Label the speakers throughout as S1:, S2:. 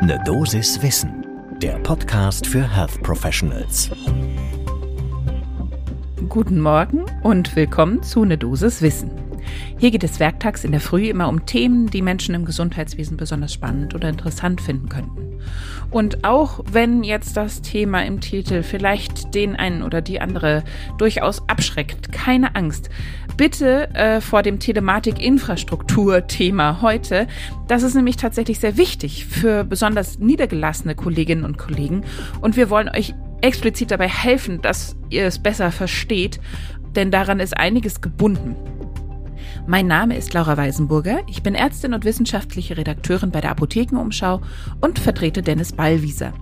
S1: Ne Dosis Wissen, der Podcast für Health Professionals.
S2: Guten Morgen und willkommen zu Ne Dosis Wissen. Hier geht es werktags in der Früh immer um Themen, die Menschen im Gesundheitswesen besonders spannend oder interessant finden könnten. Und auch wenn jetzt das Thema im Titel vielleicht den einen oder die andere durchaus abschreckt, keine Angst. Bitte äh, vor dem Telematik-Infrastruktur-Thema heute. Das ist nämlich tatsächlich sehr wichtig für besonders niedergelassene Kolleginnen und Kollegen. Und wir wollen euch explizit dabei helfen, dass ihr es besser versteht, denn daran ist einiges gebunden. Mein Name ist Laura Weisenburger. Ich bin Ärztin und wissenschaftliche Redakteurin bei der Apothekenumschau und vertrete Dennis Ballwieser.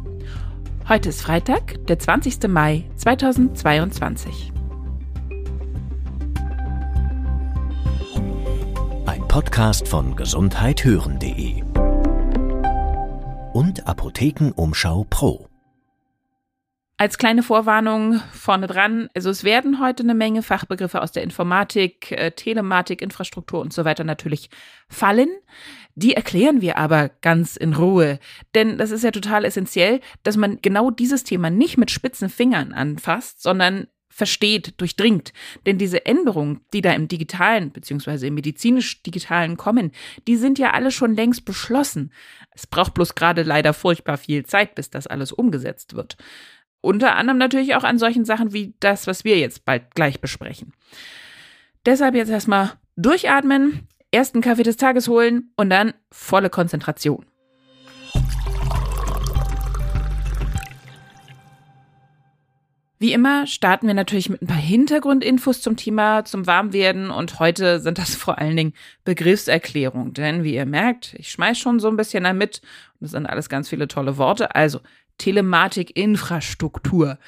S2: Heute ist Freitag, der 20. Mai 2022.
S1: Ein Podcast von gesundheithören.de und Apothekenumschau Pro.
S2: Als kleine Vorwarnung vorne dran, also es werden heute eine Menge Fachbegriffe aus der Informatik, äh, Telematik, Infrastruktur und so weiter natürlich fallen. Die erklären wir aber ganz in Ruhe. Denn das ist ja total essentiell, dass man genau dieses Thema nicht mit spitzen Fingern anfasst, sondern versteht, durchdringt. Denn diese Änderungen, die da im digitalen bzw. im medizinisch-digitalen kommen, die sind ja alle schon längst beschlossen. Es braucht bloß gerade leider furchtbar viel Zeit, bis das alles umgesetzt wird. Unter anderem natürlich auch an solchen Sachen wie das, was wir jetzt bald gleich besprechen. Deshalb jetzt erstmal durchatmen, ersten Kaffee des Tages holen und dann volle Konzentration. Wie immer starten wir natürlich mit ein paar Hintergrundinfos zum Thema, zum Warmwerden und heute sind das vor allen Dingen Begriffserklärungen, denn wie ihr merkt, ich schmeiß schon so ein bisschen damit und das sind alles ganz viele tolle Worte. Also Telematikinfrastruktur.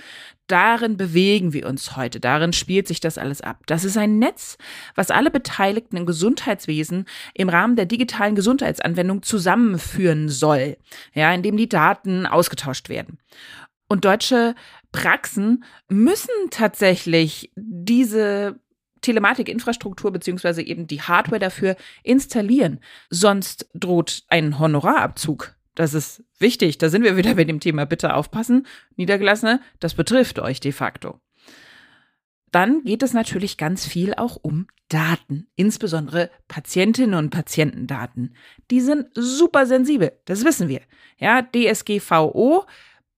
S2: Darin bewegen wir uns heute. Darin spielt sich das alles ab. Das ist ein Netz, was alle Beteiligten im Gesundheitswesen im Rahmen der digitalen Gesundheitsanwendung zusammenführen soll. Ja, in dem die Daten ausgetauscht werden. Und deutsche Praxen müssen tatsächlich diese Telematikinfrastruktur beziehungsweise eben die Hardware dafür installieren. Sonst droht ein Honorarabzug. Das ist wichtig. Da sind wir wieder bei dem Thema. Bitte aufpassen. Niedergelassene, das betrifft euch de facto. Dann geht es natürlich ganz viel auch um Daten, insbesondere Patientinnen und Patientendaten. Die sind super sensibel, das wissen wir. Ja, DSGVO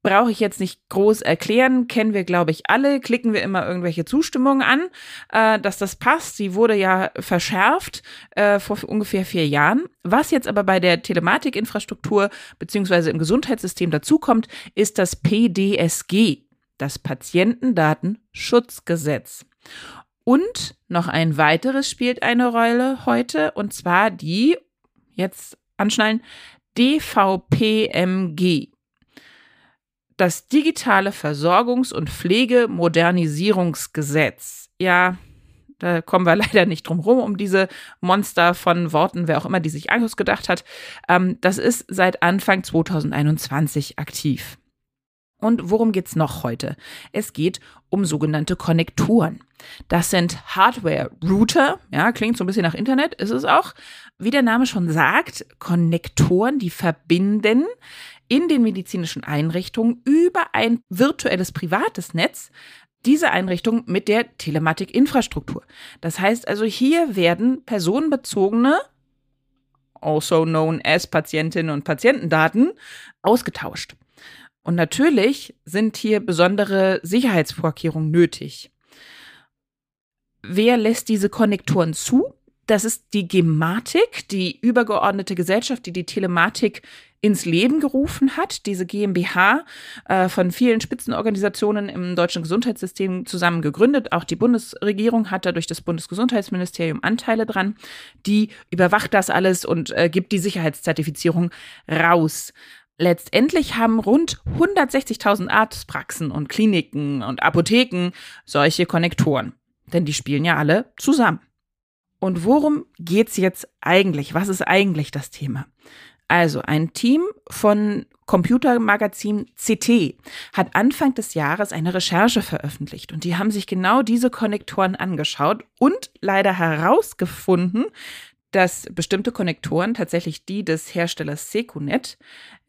S2: brauche ich jetzt nicht groß erklären, kennen wir, glaube ich, alle, klicken wir immer irgendwelche Zustimmungen an, äh, dass das passt. Sie wurde ja verschärft äh, vor ungefähr vier Jahren. Was jetzt aber bei der Telematikinfrastruktur beziehungsweise im Gesundheitssystem dazukommt, ist das PDSG, das Patientendatenschutzgesetz. Und noch ein weiteres spielt eine Rolle heute, und zwar die, jetzt anschnallen, DVPMG das digitale Versorgungs- und Pflegemodernisierungsgesetz. Ja, da kommen wir leider nicht drum rum, um diese Monster von Worten, wer auch immer die sich ausgedacht hat. Ähm, das ist seit Anfang 2021 aktiv. Und worum geht's noch heute? Es geht um sogenannte Konnektoren. Das sind Hardware-Router, ja, klingt so ein bisschen nach Internet, ist es auch. Wie der Name schon sagt, Konnektoren, die verbinden in den medizinischen Einrichtungen über ein virtuelles privates Netz diese Einrichtung mit der Telematikinfrastruktur. Das heißt also, hier werden personenbezogene, also known as Patientinnen und Patientendaten, ausgetauscht. Und natürlich sind hier besondere Sicherheitsvorkehrungen nötig. Wer lässt diese Konnektoren zu? Das ist die Gematik, die übergeordnete Gesellschaft, die die Telematik ins Leben gerufen hat, diese GmbH äh, von vielen Spitzenorganisationen im deutschen Gesundheitssystem zusammen gegründet. Auch die Bundesregierung hat da durch das Bundesgesundheitsministerium Anteile dran. Die überwacht das alles und äh, gibt die Sicherheitszertifizierung raus. Letztendlich haben rund 160.000 Arztpraxen und Kliniken und Apotheken solche Konnektoren. Denn die spielen ja alle zusammen. Und worum geht's jetzt eigentlich? Was ist eigentlich das Thema? Also ein Team von Computermagazin CT hat Anfang des Jahres eine Recherche veröffentlicht und die haben sich genau diese Konnektoren angeschaut und leider herausgefunden, dass bestimmte Konnektoren, tatsächlich die des Herstellers Secunet,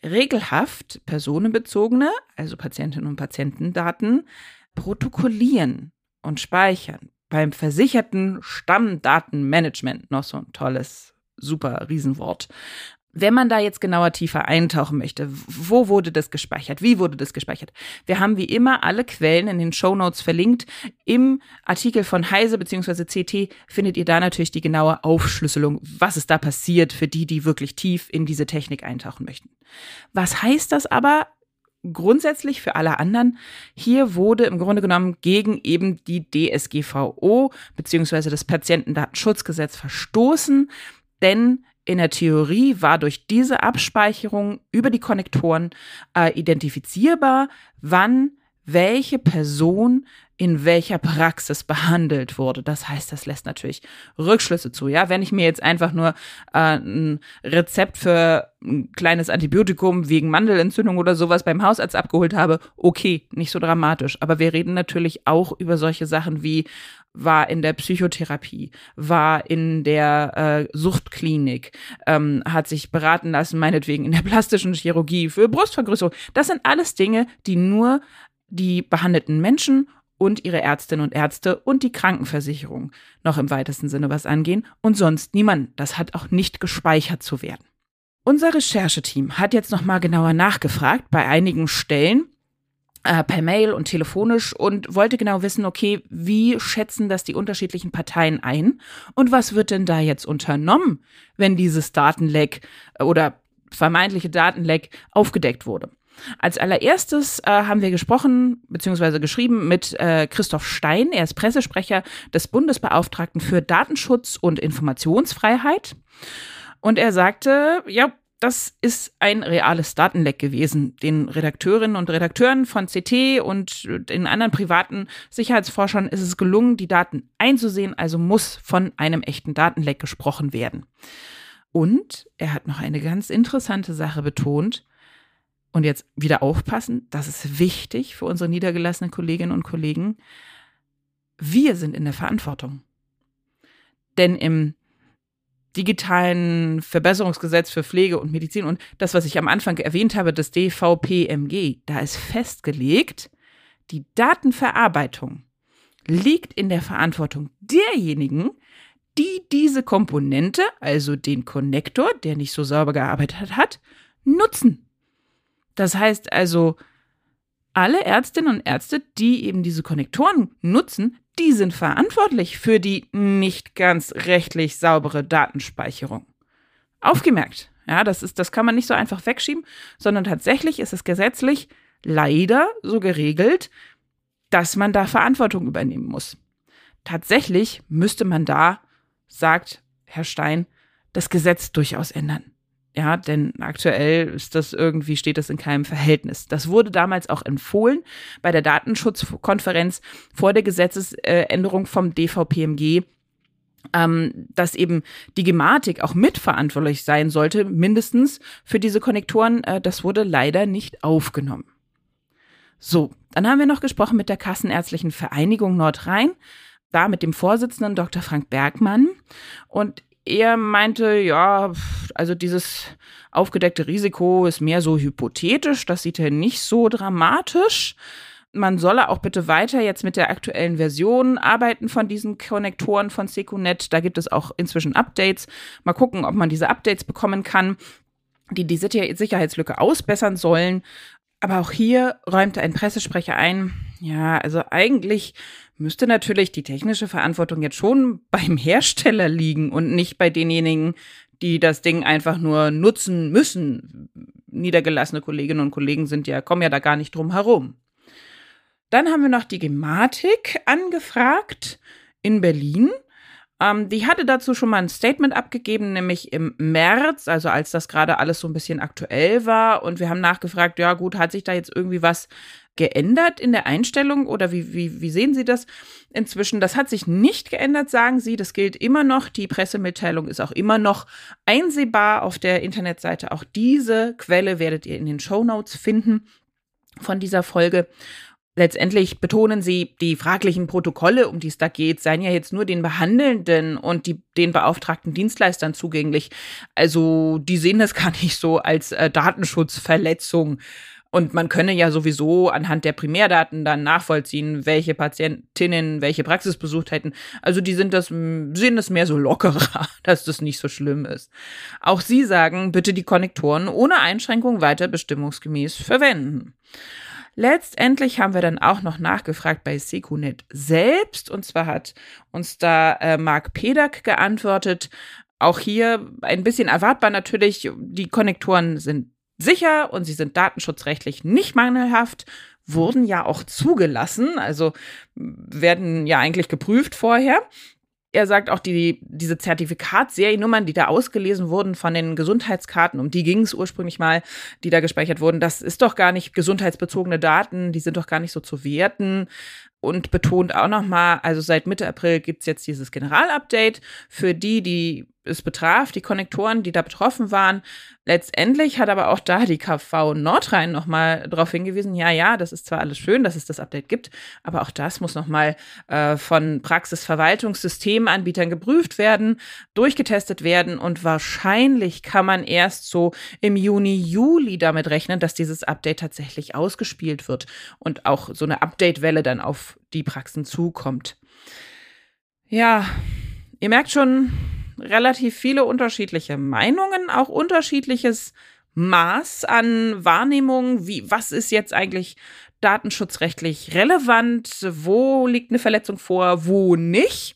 S2: regelhaft personenbezogene, also Patientinnen und Patientendaten, protokollieren und speichern. Beim versicherten Stammdatenmanagement, noch so ein tolles, super Riesenwort. Wenn man da jetzt genauer tiefer eintauchen möchte, wo wurde das gespeichert? Wie wurde das gespeichert? Wir haben wie immer alle Quellen in den Show Notes verlinkt. Im Artikel von Heise bzw. CT findet ihr da natürlich die genaue Aufschlüsselung, was ist da passiert für die, die wirklich tief in diese Technik eintauchen möchten. Was heißt das aber grundsätzlich für alle anderen? Hier wurde im Grunde genommen gegen eben die DSGVO bzw. das Patientendatenschutzgesetz verstoßen, denn in der Theorie war durch diese Abspeicherung über die Konnektoren äh, identifizierbar, wann welche Person in welcher Praxis behandelt wurde. Das heißt, das lässt natürlich Rückschlüsse zu. Ja, wenn ich mir jetzt einfach nur äh, ein Rezept für ein kleines Antibiotikum wegen Mandelentzündung oder sowas beim Hausarzt abgeholt habe, okay, nicht so dramatisch. Aber wir reden natürlich auch über solche Sachen wie war in der Psychotherapie, war in der äh, Suchtklinik, ähm, hat sich beraten lassen, meinetwegen in der plastischen Chirurgie für Brustvergrößerung. Das sind alles Dinge, die nur die behandelten Menschen und ihre Ärztinnen und Ärzte und die Krankenversicherung noch im weitesten Sinne was angehen und sonst niemand. Das hat auch nicht gespeichert zu werden. Unser Rechercheteam hat jetzt noch mal genauer nachgefragt bei einigen Stellen äh, per Mail und telefonisch und wollte genau wissen, okay, wie schätzen das die unterschiedlichen Parteien ein und was wird denn da jetzt unternommen, wenn dieses Datenleck oder vermeintliche Datenleck aufgedeckt wurde. Als allererstes äh, haben wir gesprochen bzw. geschrieben mit äh, Christoph Stein. Er ist Pressesprecher des Bundesbeauftragten für Datenschutz und Informationsfreiheit. Und er sagte, ja, das ist ein reales Datenleck gewesen. Den Redakteurinnen und Redakteuren von CT und den anderen privaten Sicherheitsforschern ist es gelungen, die Daten einzusehen, also muss von einem echten Datenleck gesprochen werden. Und er hat noch eine ganz interessante Sache betont. Und jetzt wieder aufpassen, das ist wichtig für unsere niedergelassenen Kolleginnen und Kollegen. Wir sind in der Verantwortung. Denn im digitalen Verbesserungsgesetz für Pflege und Medizin und das, was ich am Anfang erwähnt habe, das DVPMG, da ist festgelegt, die Datenverarbeitung liegt in der Verantwortung derjenigen, die diese Komponente, also den Konnektor, der nicht so sauber gearbeitet hat, nutzen. Das heißt also, alle Ärztinnen und Ärzte, die eben diese Konnektoren nutzen, die sind verantwortlich für die nicht ganz rechtlich saubere Datenspeicherung. Aufgemerkt. Ja, das ist, das kann man nicht so einfach wegschieben, sondern tatsächlich ist es gesetzlich leider so geregelt, dass man da Verantwortung übernehmen muss. Tatsächlich müsste man da, sagt Herr Stein, das Gesetz durchaus ändern. Ja, denn aktuell ist das irgendwie, steht das in keinem Verhältnis. Das wurde damals auch empfohlen bei der Datenschutzkonferenz vor der Gesetzesänderung vom DVPMG, ähm, dass eben die Gematik auch mitverantwortlich sein sollte, mindestens für diese Konnektoren. Äh, das wurde leider nicht aufgenommen. So, dann haben wir noch gesprochen mit der Kassenärztlichen Vereinigung Nordrhein, da mit dem Vorsitzenden Dr. Frank Bergmann. Und er meinte, ja, also dieses aufgedeckte Risiko ist mehr so hypothetisch, das sieht er nicht so dramatisch. Man solle auch bitte weiter jetzt mit der aktuellen Version arbeiten von diesen Konnektoren von Secunet. Da gibt es auch inzwischen Updates. Mal gucken, ob man diese Updates bekommen kann, die die Sicherheitslücke ausbessern sollen. Aber auch hier räumte ein Pressesprecher ein, ja, also eigentlich müsste natürlich die technische Verantwortung jetzt schon beim Hersteller liegen und nicht bei denjenigen, die das Ding einfach nur nutzen müssen. Niedergelassene Kolleginnen und Kollegen sind ja, kommen ja da gar nicht drum herum. Dann haben wir noch die Gematik angefragt in Berlin. Ähm, die hatte dazu schon mal ein Statement abgegeben, nämlich im März, also als das gerade alles so ein bisschen aktuell war. Und wir haben nachgefragt, ja gut, hat sich da jetzt irgendwie was geändert in der Einstellung oder wie, wie, wie sehen Sie das inzwischen? Das hat sich nicht geändert, sagen Sie. Das gilt immer noch. Die Pressemitteilung ist auch immer noch einsehbar auf der Internetseite. Auch diese Quelle werdet ihr in den Show Notes finden von dieser Folge. Letztendlich betonen sie, die fraglichen Protokolle, um die es da geht, seien ja jetzt nur den Behandelnden und die, den beauftragten Dienstleistern zugänglich. Also die sehen das gar nicht so als äh, Datenschutzverletzung. Und man könne ja sowieso anhand der Primärdaten dann nachvollziehen, welche Patientinnen welche Praxis besucht hätten. Also die sind das, sehen das mehr so lockerer, dass das nicht so schlimm ist. Auch sie sagen, bitte die Konnektoren ohne Einschränkung weiter bestimmungsgemäß verwenden. Letztendlich haben wir dann auch noch nachgefragt bei Sekunet selbst. Und zwar hat uns da äh, Marc Pedak geantwortet. Auch hier ein bisschen erwartbar natürlich. Die Konnektoren sind sicher und sie sind datenschutzrechtlich nicht mangelhaft, wurden ja auch zugelassen, also werden ja eigentlich geprüft vorher. Er sagt auch, die, diese Zertifikatsseriennummern, die da ausgelesen wurden von den Gesundheitskarten, um die ging es ursprünglich mal, die da gespeichert wurden, das ist doch gar nicht gesundheitsbezogene Daten, die sind doch gar nicht so zu werten. Und betont auch nochmal, also seit Mitte April gibt's jetzt dieses Generalupdate für die, die es betraf, die Konnektoren, die da betroffen waren. Letztendlich hat aber auch da die KV Nordrhein nochmal darauf hingewiesen, ja, ja, das ist zwar alles schön, dass es das Update gibt, aber auch das muss nochmal äh, von Praxisverwaltungssystemanbietern geprüft werden, durchgetestet werden und wahrscheinlich kann man erst so im Juni, Juli damit rechnen, dass dieses Update tatsächlich ausgespielt wird und auch so eine Update-Welle dann auf die Praxen zukommt. Ja, ihr merkt schon, relativ viele unterschiedliche Meinungen, auch unterschiedliches Maß an Wahrnehmung, wie, was ist jetzt eigentlich datenschutzrechtlich relevant, wo liegt eine Verletzung vor, wo nicht.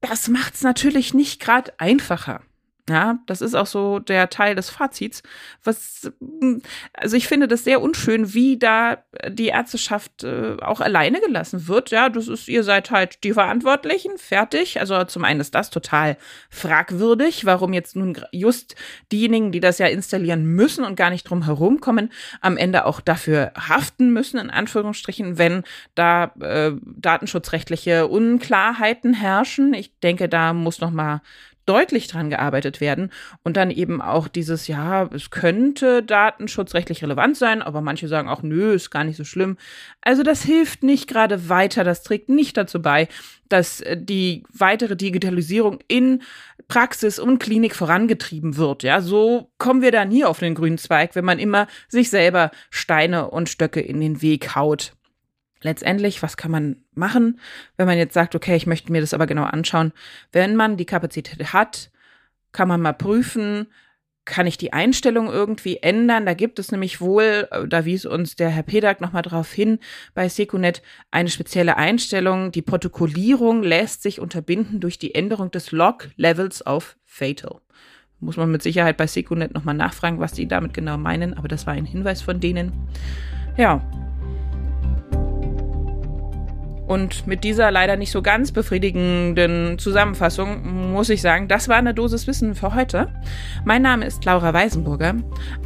S2: Das macht es natürlich nicht gerade einfacher. Ja, das ist auch so der Teil des Fazits. Was, hm, also ich finde das sehr unschön, wie da die Ärzteschaft äh, auch alleine gelassen wird. Ja, das ist, ihr seid halt die Verantwortlichen, fertig. Also zum einen ist das total fragwürdig, warum jetzt nun just diejenigen, die das ja installieren müssen und gar nicht drum herum kommen, am Ende auch dafür haften müssen, in Anführungsstrichen, wenn da äh, datenschutzrechtliche Unklarheiten herrschen. Ich denke, da muss noch mal deutlich dran gearbeitet werden und dann eben auch dieses, ja, es könnte datenschutzrechtlich relevant sein, aber manche sagen auch, nö, ist gar nicht so schlimm. Also das hilft nicht gerade weiter, das trägt nicht dazu bei, dass äh, die weitere Digitalisierung in Praxis und Klinik vorangetrieben wird. Ja, so kommen wir da nie auf den grünen Zweig, wenn man immer sich selber Steine und Stöcke in den Weg haut letztendlich, was kann man machen, wenn man jetzt sagt, okay, ich möchte mir das aber genau anschauen. Wenn man die Kapazität hat, kann man mal prüfen, kann ich die Einstellung irgendwie ändern? Da gibt es nämlich wohl, äh, da wies uns der Herr Pedak nochmal drauf hin, bei Secunet eine spezielle Einstellung. Die Protokollierung lässt sich unterbinden durch die Änderung des Log-Levels auf Fatal. Muss man mit Sicherheit bei Secunet nochmal nachfragen, was die damit genau meinen, aber das war ein Hinweis von denen. Ja, und mit dieser leider nicht so ganz befriedigenden Zusammenfassung muss ich sagen, das war eine Dosis Wissen für heute. Mein Name ist Laura Weisenburger.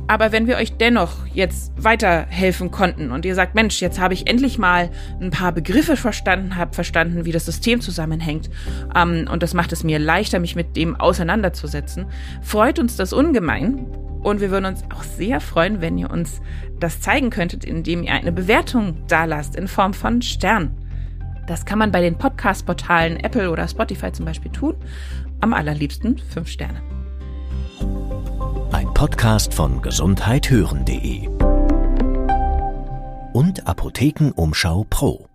S2: Aber wenn wir euch dennoch jetzt weiterhelfen konnten und ihr sagt, Mensch, jetzt habe ich endlich mal ein paar Begriffe verstanden, habe verstanden, wie das System zusammenhängt ähm, und das macht es mir leichter, mich mit dem auseinanderzusetzen, freut uns das ungemein. Und wir würden uns auch sehr freuen, wenn ihr uns das zeigen könntet, indem ihr eine Bewertung dalasst in Form von Stern. Das kann man bei den Podcast-Portalen Apple oder Spotify zum Beispiel tun. Am allerliebsten fünf Sterne.
S1: Ein Podcast von gesundheithören.de und Apothekenumschau Pro.